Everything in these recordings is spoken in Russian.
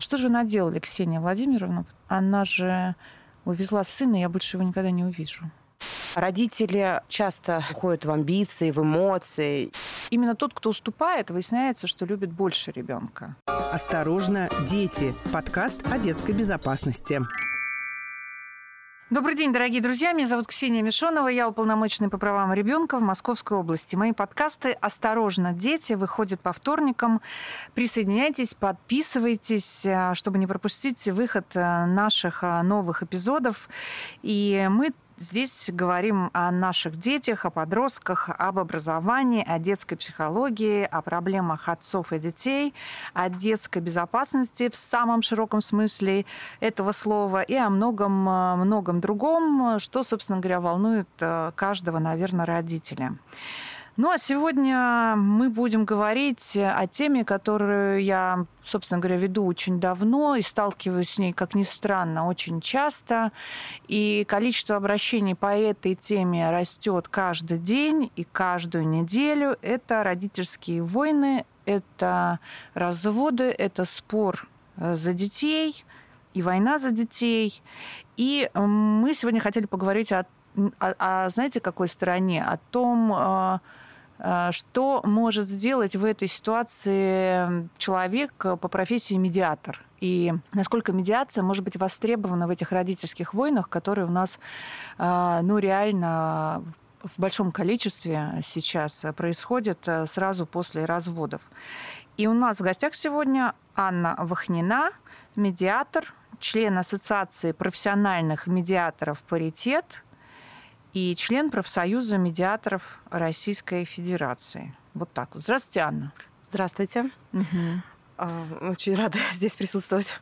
Что же вы наделали, Ксения Владимировна? Она же увезла сына, я больше его никогда не увижу. Родители часто уходят в амбиции, в эмоции. Именно тот, кто уступает, выясняется, что любит больше ребенка. Осторожно, дети. Подкаст о детской безопасности. Добрый день, дорогие друзья. Меня зовут Ксения Мишонова. Я уполномоченный по правам ребенка в Московской области. Мои подкасты «Осторожно, дети» выходят по вторникам. Присоединяйтесь, подписывайтесь, э, чтобы не пропустить выход э, наших э, новых эпизодов. И мы Здесь говорим о наших детях, о подростках, об образовании, о детской психологии, о проблемах отцов и детей, о детской безопасности в самом широком смысле этого слова и о многом-многом другом, что, собственно говоря, волнует э, каждого, наверное, родителя. Ну а сегодня мы будем говорить о теме, которую я, собственно говоря, веду очень давно и сталкиваюсь с ней, как ни странно, очень часто. И количество обращений по этой теме растет каждый день и каждую неделю. Это родительские войны, это разводы, это спор э, за детей и война за детей. И мы сегодня хотели поговорить о, о, о знаете, какой стороне? О том, э, Э, что может сделать в этой ситуации человек по профессии медиатор? И насколько медиация может быть востребована в этих родительских войнах, которые у нас э, ну, реально в большом количестве сейчас происходят э, сразу после разводов. И у нас в гостях сегодня Анна Вахнина, медиатор, член Ассоциации профессиональных медиаторов «Паритет», и член профсоюза медиаторов Российской Федерации. Вот так вот. Здравствуйте, Анна. Здравствуйте. Угу. Очень рада здесь присутствовать.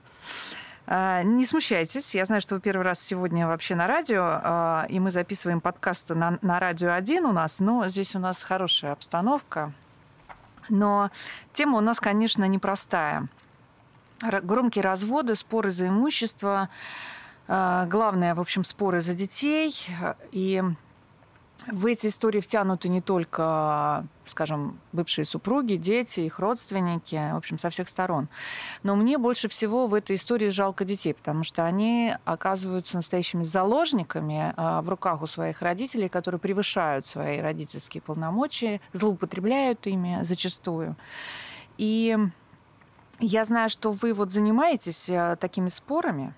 А, не смущайтесь, я знаю, что вы первый раз сегодня вообще на радио, а, и мы записываем подкасты на, на радио один у нас, но здесь у нас хорошая обстановка. Но тема у нас, конечно, непростая. Громкие разводы, споры за имущество, главное, в общем, споры за детей. И в эти истории втянуты не только, скажем, бывшие супруги, дети, их родственники, в общем, со всех сторон. Но мне больше всего в этой истории жалко детей, потому что они оказываются настоящими заложниками а, в руках у своих родителей, которые превышают свои родительские полномочия, злоупотребляют ими зачастую. И я знаю, что вы вот занимаетесь э, такими спорами,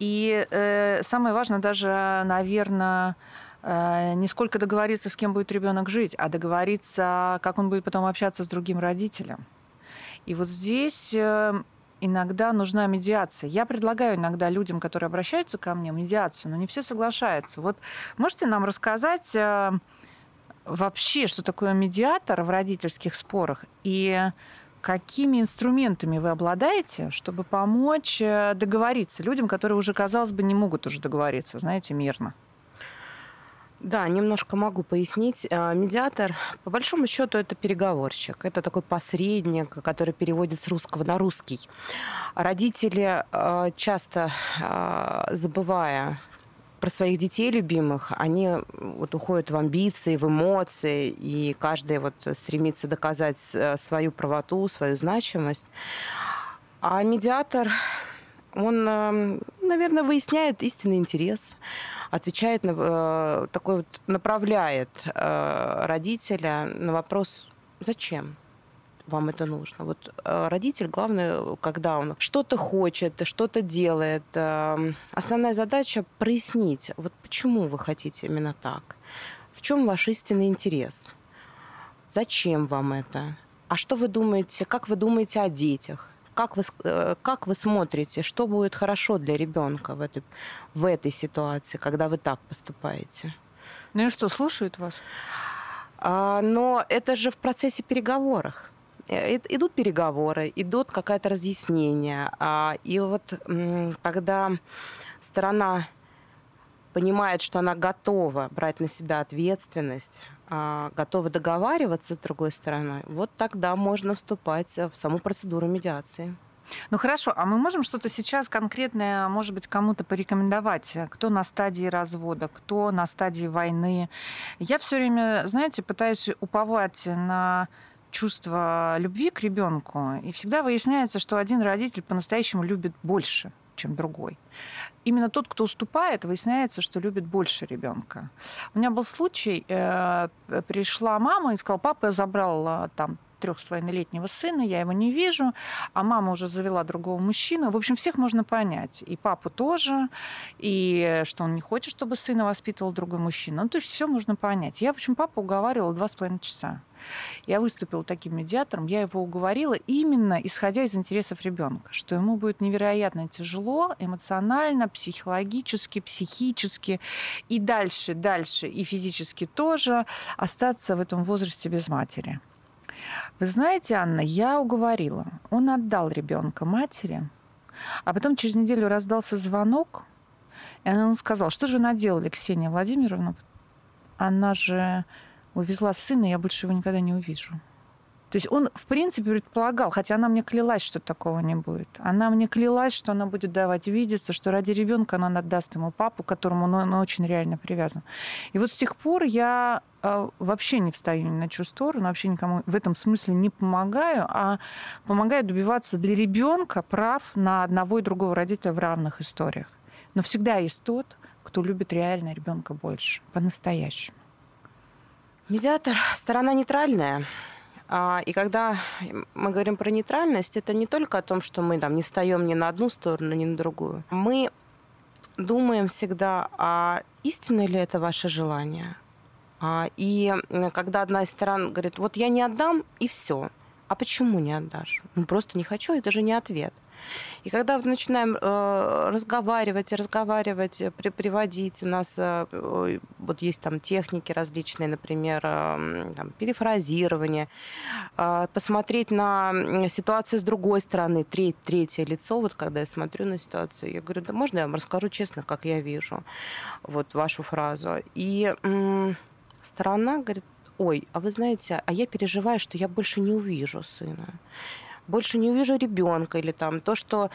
и э, самое важное даже, наверное, э, не сколько договориться, с кем будет ребенок жить, а договориться, как он будет потом общаться с другим родителем. И вот здесь э, иногда нужна медиация. Я предлагаю иногда людям, которые обращаются ко мне, медиацию, но не все соглашаются. Вот можете нам рассказать э, вообще, что такое медиатор в родительских спорах и Какими инструментами вы обладаете, чтобы помочь э, договориться людям, которые уже, казалось бы, не могут уже договориться, знаете, мирно? Да, немножко могу пояснить. Э, медиатор, по большому счету, это переговорщик. Это такой посредник, который переводит с русского на русский. Родители, э, часто забывая про своих детей любимых, они вот уходят в амбиции, в эмоции, и каждый вот стремится доказать э, свою правоту, свою значимость. А медиатор, он, эм, наверное, выясняет истинный интерес, отвечает на э, такой вот направляет э, родителя на вопрос «Зачем?». Вам это нужно. Вот родитель, главное, когда он что-то хочет, что-то делает, эм, основная задача прояснить, вот почему вы хотите именно так, в чем ваш истинный интерес, зачем вам это, а что вы думаете, как вы думаете о детях, как вы, э, как вы смотрите, что будет хорошо для ребенка в этой, в этой ситуации, когда вы так поступаете? Ну и что, слушают вас? А, но это же в процессе переговоров. Э, идут переговоры, идут какое-то разъяснение. А, и вот когда сторона понимает, что она готова брать на себя ответственность, а, готова договариваться с другой стороной, вот тогда можно вступать в саму процедуру медиации. Ну хорошо, а мы можем что-то сейчас конкретное, может быть, кому-то порекомендовать? Кто на стадии развода, кто на стадии войны? Я все время, знаете, пытаюсь уповать на чувство любви к ребенку, и всегда выясняется, что один родитель по-настоящему любит больше, чем другой. Именно тот, кто уступает, выясняется, что любит больше ребенка. У меня был случай, э, пришла мама и сказала, папа я забрал там трех с половиной летнего сына, я его не вижу, а мама уже завела другого мужчину. В общем, всех можно понять. И папу тоже, и что он не хочет, чтобы сына воспитывал другой мужчина. Ну, то есть все можно понять. Я, в общем, папу уговаривала два с половиной часа. Я выступила таким медиатором, я его уговорила именно исходя из интересов ребенка, что ему будет невероятно тяжело эмоционально, психологически, психически и дальше, дальше и физически тоже остаться в этом возрасте без матери. Вы знаете, Анна, я уговорила. Он отдал ребенка матери, а потом через неделю раздался звонок, и он сказал, что же вы наделали, Ксения Владимировна? Она же увезла сына, я больше его никогда не увижу. То есть он, в принципе, предполагал, хотя она мне клялась, что такого не будет. Она мне клялась, что она будет давать видеться, что ради ребенка она отдаст ему папу, к которому он, он очень реально привязан. И вот с тех пор я э, вообще не встаю ни на чью сторону, вообще никому в этом смысле не помогаю, а помогаю добиваться для ребенка прав на одного и другого родителя в равных историях. Но всегда есть тот, кто любит реально ребенка больше, по-настоящему. Медиатор – сторона нейтральная. А, и когда мы говорим про нейтральность, это не только о том, что мы там не встаем ни на одну сторону, ни на другую. Мы думаем всегда, а истинно ли это ваше желание? А, и когда одна из сторон говорит, вот я не отдам, и все. А почему не отдашь? Ну, просто не хочу, это же не ответ. И когда мы начинаем э, разговаривать, разговаривать, при, приводить, у нас э, вот есть там техники различные, например, э, там, перефразирование, э, посмотреть на ситуацию с другой стороны, треть, третье лицо, вот когда я смотрю на ситуацию, я говорю, да можно я вам расскажу честно, как я вижу вот вашу фразу. И э, сторона говорит, ой, а вы знаете, а я переживаю, что я больше не увижу сына больше не увижу ребенка, или там то, что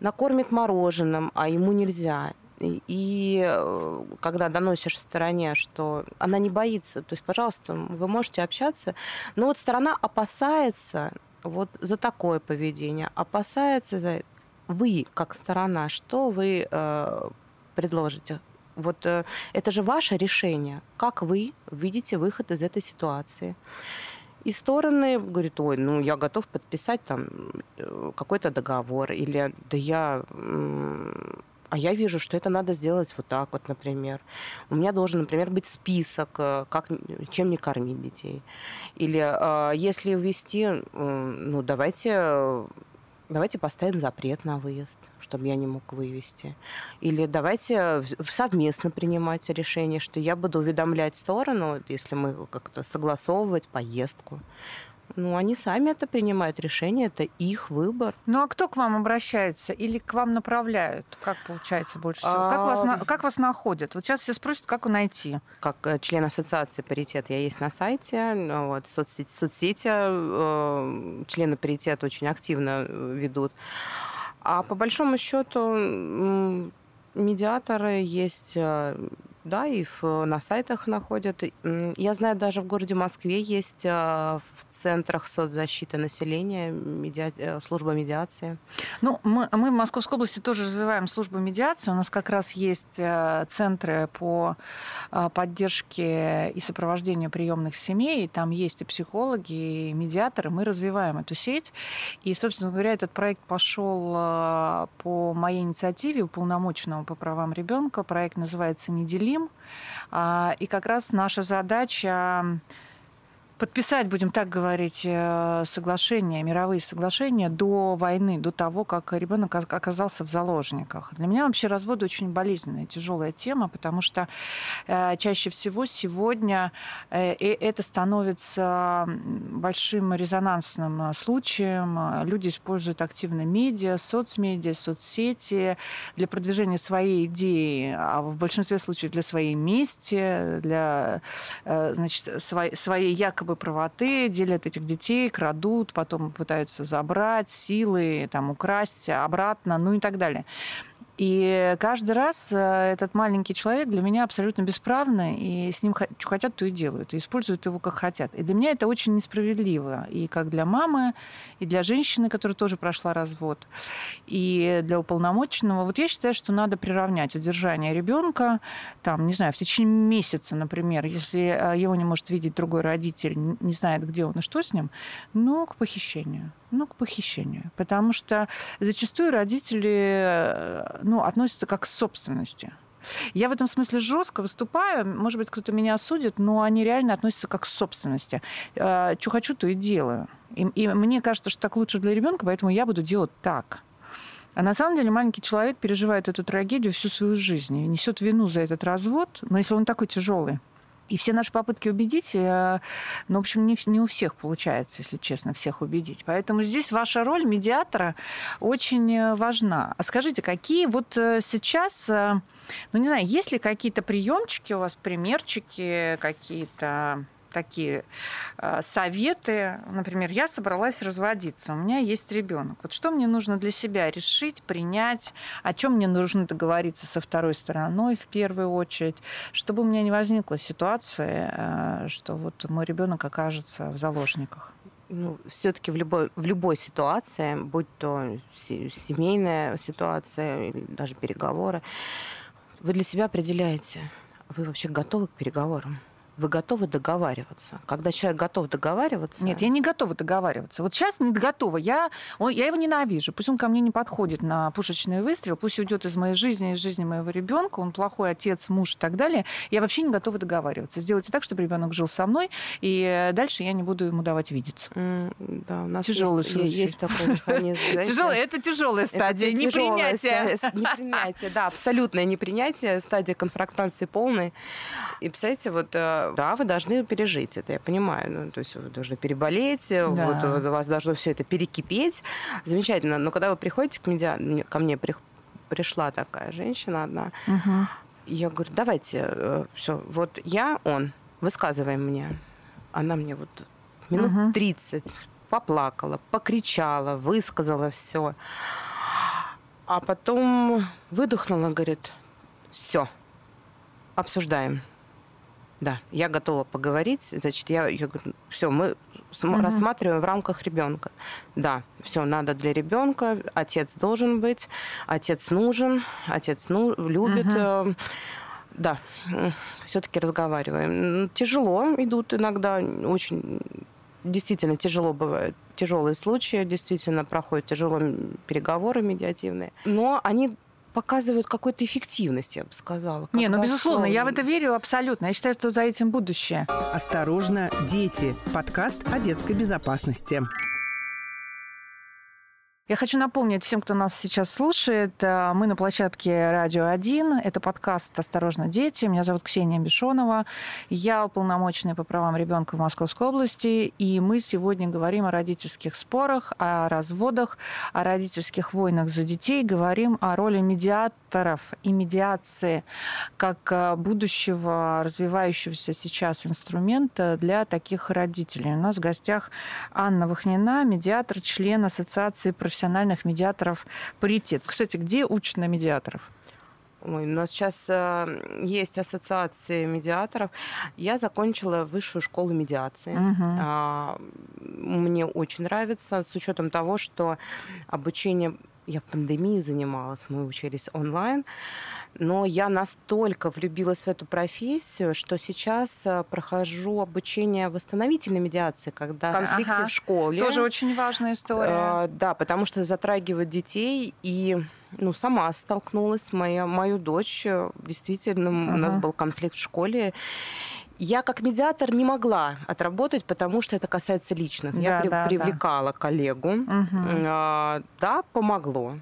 накормит мороженым, а ему нельзя. И э, когда доносишь стороне, что она не боится, то есть, пожалуйста, вы можете общаться, но вот сторона опасается вот за такое поведение, опасается за вы как сторона, что вы э, предложите? Вот э, это же ваше решение, как вы видите выход из этой ситуации. И стороны говорят, ой, ну я готов подписать там э, какой-то договор, или да я а я вижу, что это надо сделать вот так вот, например. У меня должен, например, быть список, э, как, чем не кормить детей. Или э, если ввести, ну, давайте давайте поставим запрет на выезд, чтобы я не мог вывести. Или давайте совместно принимать решение, что я буду уведомлять сторону, если мы как-то согласовывать поездку. Ну, они сами это принимают решение, это их выбор. Ну, а кто к вам обращается или к вам направляют? Как получается больше всего? Как, вас, как вас находят? Вот сейчас все спросят, как найти. Как э, член ассоциации «Паритет» я есть на сайте. Вот, соцсети, соцсети э, члены «Паритет» очень активно э, ведут. А по большому счету медиаторы есть да, и в, на сайтах находят. Я знаю, даже в городе Москве есть а, в центрах соцзащиты населения медиа... Э, служба медиации. Ну, мы, мы в Московской области тоже развиваем службу медиации. У нас как раз есть э, центры по поддержке и сопровождению приемных семей. там есть и психологи, и медиаторы. Мы развиваем эту сеть. И, собственно говоря, этот проект пошел по моей инициативе уполномоченного по правам ребенка. Проект называется «Неделим» говорим. А, и как раз наша задача подписать, будем так говорить, э, соглашения, мировые соглашения до войны, до того, как ребенок оказался в заложниках. Для меня вообще развод очень болезненная, тяжелая тема, потому что э, чаще всего сегодня э, это становится большим резонансным случаем. Люди используют активно медиа, соцмедиа, соцсети для продвижения своей идеи, а в большинстве случаев для своей мести, для значит, своей якобы якобы правоты, делят этих детей, крадут, потом пытаются забрать силы, там, украсть обратно, ну и так далее. И каждый раз э, этот маленький человек для меня абсолютно бесправный, и с ним что хотят, то и делают, и используют его как хотят. И для меня это очень несправедливо, и как для мамы, и для женщины, которая тоже прошла развод, и для уполномоченного. Вот я считаю, что надо приравнять удержание ребенка, там, не знаю, в течение месяца, например, если э, его не может видеть другой родитель, не знает, где он и что с ним, ну, к похищению. Ну, к похищению. Потому что зачастую родители э, ну, относятся как к собственности. Я в этом смысле жестко выступаю. Может быть, кто-то меня осудит, но они реально относятся как к собственности. Э, что хочу, то и делаю. И, и мне кажется, что так лучше для ребенка, поэтому я буду делать так. А на самом деле маленький человек переживает эту трагедию всю свою жизнь и несет вину за этот развод, но если он такой тяжелый. И все наши попытки убедить, э, ну, в общем, не, не у всех получается, если честно, всех убедить. Поэтому здесь ваша роль медиатора очень э, важна. А скажите, какие вот э, сейчас, ну, не знаю, есть ли какие-то приемчики у вас, примерчики какие-то такие э, советы. Например, я собралась разводиться, у меня есть ребенок. Вот что мне нужно для себя решить, принять, о чем мне нужно договориться со второй стороной в первую очередь, чтобы у меня не возникла ситуация, э, что вот мой ребенок окажется в заложниках. Ну, все-таки в любой, в любой ситуации, будь то семейная ситуация даже переговоры, вы для себя определяете, вы вообще готовы к переговорам вы готовы договариваться. Когда человек готов договариваться... Нет, я не готова договариваться. Вот сейчас не готова. Я, он, я его ненавижу. Пусть он ко мне не подходит на пушечный выстрел, пусть уйдет из моей жизни, из жизни моего ребенка, он плохой отец, муж и так далее. Я вообще не готова договариваться. Сделайте так, чтобы ребенок жил со мной, и дальше я не буду ему давать видеться. Mm, да, у нас тяжелый есть, случай. есть такой механизм. Тяжелый, это тяжелая стадия, непринятие. Непринятие, да, абсолютное непринятие, стадия конфронтации полной. И, представляете, вот э, да, вы должны пережить это, я понимаю. Ну, то есть вы должны переболеть, да. вот, у вас должно все это перекипеть. Замечательно. Но когда вы приходите к медиа... ко мне при... пришла такая женщина одна, угу. я говорю, давайте, э, все, вот я, он, высказываем мне. Она мне вот минут угу. 30 поплакала, покричала, высказала все. А потом выдохнула, говорит, все, обсуждаем. Да, я готова поговорить. Значит, я, я говорю, все, мы угу. рассматриваем в рамках ребенка. Да, все надо для ребенка. Отец должен быть, отец нужен, отец ну, любит. Угу. Да, все-таки разговариваем. Тяжело идут иногда, очень действительно тяжело бывают тяжелые случаи, действительно проходят тяжелые переговоры медиативные, но они показывают какую-то эффективность, я бы сказала. Не, ну безусловно, я в это верю абсолютно. Я считаю, что за этим будущее. Осторожно, дети. Подкаст о детской безопасности. Я хочу напомнить всем, кто нас сейчас слушает, э, мы на площадке «Радио 1». Это подкаст «Осторожно, дети». Меня зовут Ксения Бешонова. Я уполномоченная по правам ребенка в Московской области. И мы сегодня говорим о родительских спорах, о разводах, о родительских войнах за детей. Говорим о роли медиаторов и медиации как э, будущего развивающегося сейчас инструмента для таких родителей. У нас в гостях Анна Вахнина, медиатор, член Ассоциации профессиональных профессиональных медиаторов паритет. Кстати, где учат на медиаторов? Ой, у нас сейчас э, есть ассоциации медиаторов. Я закончила высшую школу медиации. Угу. А, мне очень нравится, с учетом того, что обучение я в пандемии занималась, мы учились онлайн, но я настолько влюбилась в эту профессию, что сейчас э, прохожу обучение восстановительной медиации, когда конфликты ага. в школе. Тоже очень важная история. Э, да, потому что затрагивают детей и ну, сама столкнулась, моя, мою дочь, э, действительно, uh у нас был конфликт в школе, я как медиатор не могла отработать, потому что это касается личных. Да, я да, привлекала да. коллегу. Угу. Да, помогло.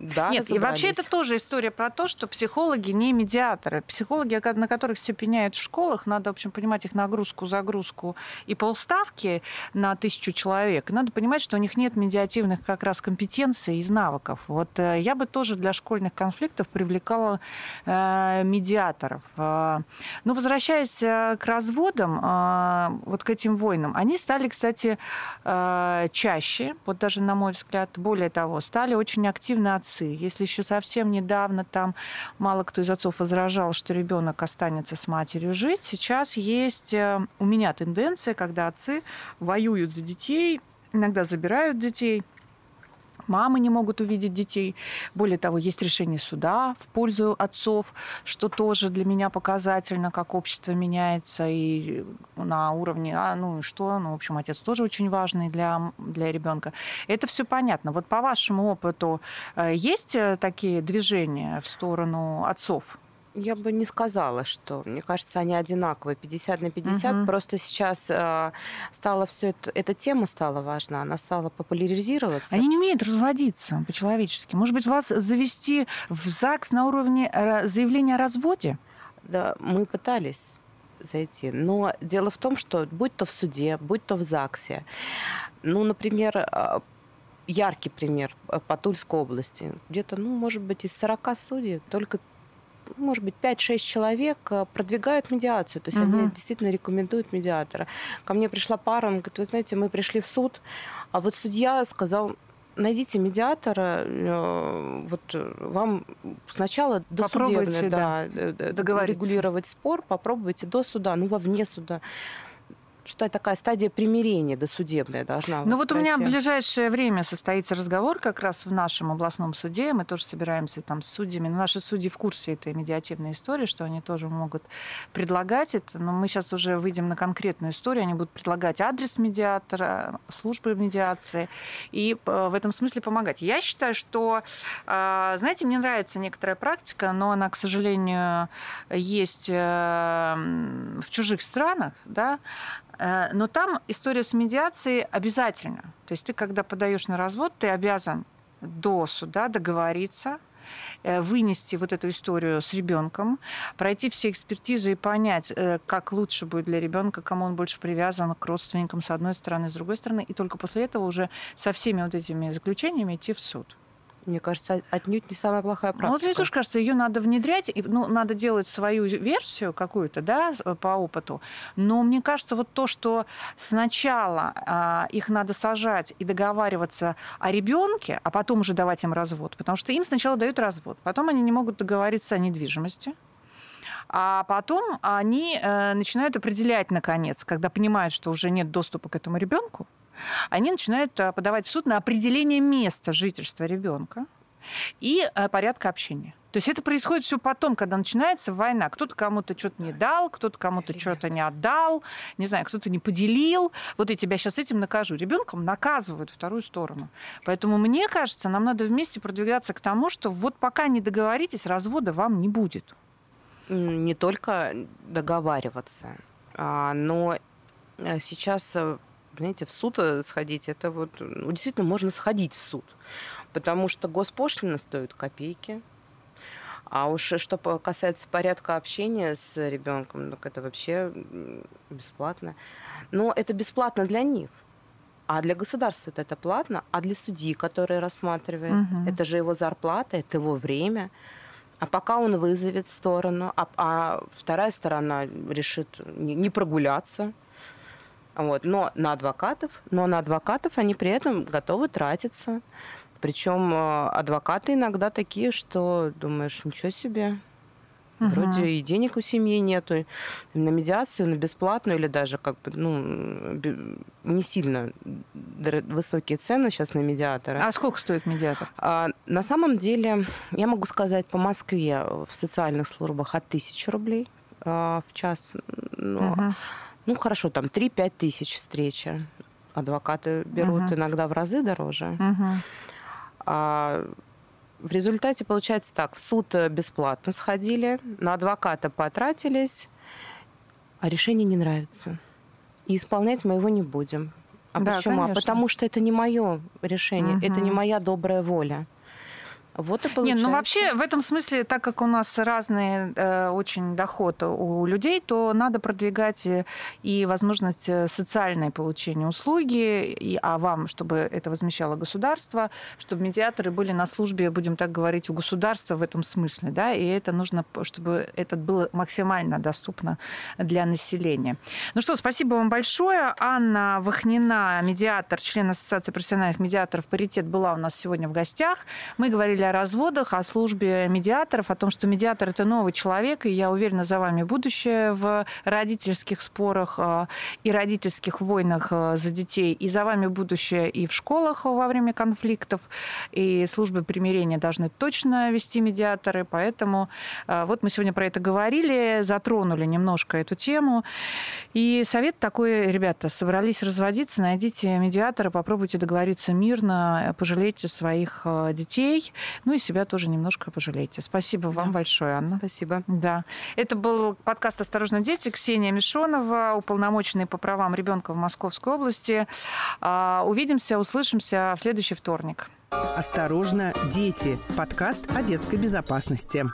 Да, Нет, и вообще это тоже история про то, что психологи не медиаторы. Психологи, на которых все пеняют в школах, надо, в общем, понимать их нагрузку, загрузку и полставки на тысячу человек. И надо понимать, что у них нет медиативных как раз компетенций и навыков. Вот э, я бы тоже для школьных конфликтов привлекала э, медиаторов. Э, но возвращаясь э, к разводам, э, вот к этим войнам, они стали, кстати, э, чаще, вот даже на мой взгляд, более того, стали очень активно оценивать отцы. Если еще совсем недавно там мало кто из отцов возражал, что ребенок останется с матерью жить, сейчас есть э, у меня тенденция, когда отцы воюют за детей, иногда забирают детей – мамы не могут увидеть детей. Более того, есть решение суда в пользу отцов, что тоже для меня показательно, как общество меняется и на уровне, а, ну и что, ну, в общем, отец тоже очень важный для, для ребенка. Это все понятно. Вот по вашему опыту э, есть э, такие движения в сторону отцов? Я бы не сказала, что, мне кажется, они одинаковые, 50 на 50. Угу. Просто сейчас э, стала все это, эта тема стала важна, она стала популяризироваться. Они не умеют разводиться по-человечески. Может быть, вас завести в ЗАГС на уровне э, заявления о разводе? Да, мы пытались зайти. Но дело в том, что будь то в суде, будь то в ЗАГСе, ну, например, э, яркий пример э, по Тульской области. Где-то, ну, может быть, из 40 судей только может быть, 5-6 человек э, продвигают медиацию. То есть угу. они действительно рекомендуют медиатора. Ко мне пришла пара, он говорит, вы знаете, мы пришли в суд, а вот судья сказал, найдите медиатора, э, вот э, вам сначала досудебно да, да, регулировать спор, попробуйте до суда, ну, во вне суда что такая стадия примирения досудебная должна Ну вот у меня в ближайшее время состоится разговор как раз в нашем областном суде. Мы тоже собираемся там с судьями. Но наши судьи в курсе этой медиативной истории, что они тоже могут предлагать это. Но мы сейчас уже выйдем на конкретную историю. Они будут предлагать адрес медиатора, службы медиации и э, в этом смысле помогать. Я считаю, что, э, знаете, мне нравится некоторая практика, но она, к сожалению, есть э, в чужих странах, да, но там история с медиацией обязательно. То есть ты, когда подаешь на развод, ты обязан до суда договориться, э, вынести вот эту историю с ребенком, пройти все экспертизы и понять, э, как лучше будет для ребенка, кому он больше привязан к родственникам с одной стороны, с другой стороны, и только после этого уже со всеми вот этими заключениями идти в суд. Мне кажется, отнюдь не самая плохая практика. Ну, вот мне тоже кажется, ее надо внедрять, и, ну, надо делать свою версию какую-то, да, по опыту. Но мне кажется, вот то, что сначала а, их надо сажать и договариваться о ребенке, а потом уже давать им развод, потому что им сначала дают развод, потом они не могут договориться о недвижимости, а потом они э, начинают определять, наконец, когда понимают, что уже нет доступа к этому ребенку, они начинают э, подавать в суд на определение места жительства ребенка и э, порядка общения. То есть это происходит все потом, когда начинается война. Кто-то кому-то что-то не дал, кто-то кому-то что-то не отдал, не знаю, кто-то не поделил. Вот я тебя сейчас этим накажу. Ребенком наказывают вторую сторону. Поэтому мне кажется, нам надо вместе продвигаться к тому, что вот пока не договоритесь, развода вам не будет. Не только договариваться, а, но э, сейчас знаете, в суд э, сходить, это вот, ну, действительно, можно сходить в суд, потому что госпошлина стоит копейки, а уж что касается порядка общения с ребенком, так это вообще бесплатно. Но это бесплатно для них. А для государства это платно, а для судьи, который рассматривает, угу. это же его зарплата, это его время. А пока он вызовет сторону, а, а вторая сторона решит не прогуляться, вот. Но на адвокатов, но на адвокатов они при этом готовы тратиться. Причем э, адвокаты иногда такие, что думаешь, ничего себе, Угу. Вроде и денег у семьи нету на медиацию, на бесплатную или даже как бы ну не сильно высокие цены сейчас на медиатора. А сколько стоит медиатор? А, на самом деле я могу сказать по Москве в социальных службах от тысячи рублей а, в час. Но, угу ну, хорошо, там 3-5 тысяч встреча. Адвокаты берут угу. иногда в разы дороже. Угу. А в результате получается так, в суд бесплатно сходили, на адвоката потратились, а решение не нравится. И исполнять мы его не будем. А да, почему? А конечно. А потому что это не мое решение, угу. это не моя добрая воля. Вот и получается. Не, ну вообще в этом смысле, так как у нас разный э, очень доход у людей, то надо продвигать э, и возможность э, социальной получения услуги, и, а вам, чтобы это возмещало государство, чтобы медиаторы были на службе, будем так говорить, у государства в этом смысле, да, и это нужно, чтобы это было максимально доступно для населения. Ну что, спасибо вам большое. Анна Вахнина, медиатор, член Ассоциации профессиональных медиаторов «Паритет» была у нас сегодня в гостях. Мы говорили разводах, о службе медиаторов, о том, что медиатор – это новый человек, и я уверена, за вами будущее в родительских спорах э, и родительских войнах э, за детей, и за вами будущее и в школах во время конфликтов, и службы примирения должны точно вести медиаторы, поэтому вот мы сегодня про это говорили, затронули немножко эту тему, и совет такой, ребята, собрались разводиться, найдите медиатора, попробуйте договориться мирно, пожалейте своих э, детей, ну и себя тоже немножко пожалейте. Спасибо да. вам большое, Анна. Спасибо. Да. Это был подкаст «Осторожно, дети». Ксения Мишонова, уполномоченная по правам ребенка в Московской области. А, увидимся, услышимся в следующий вторник. «Осторожно, дети» – подкаст о детской безопасности.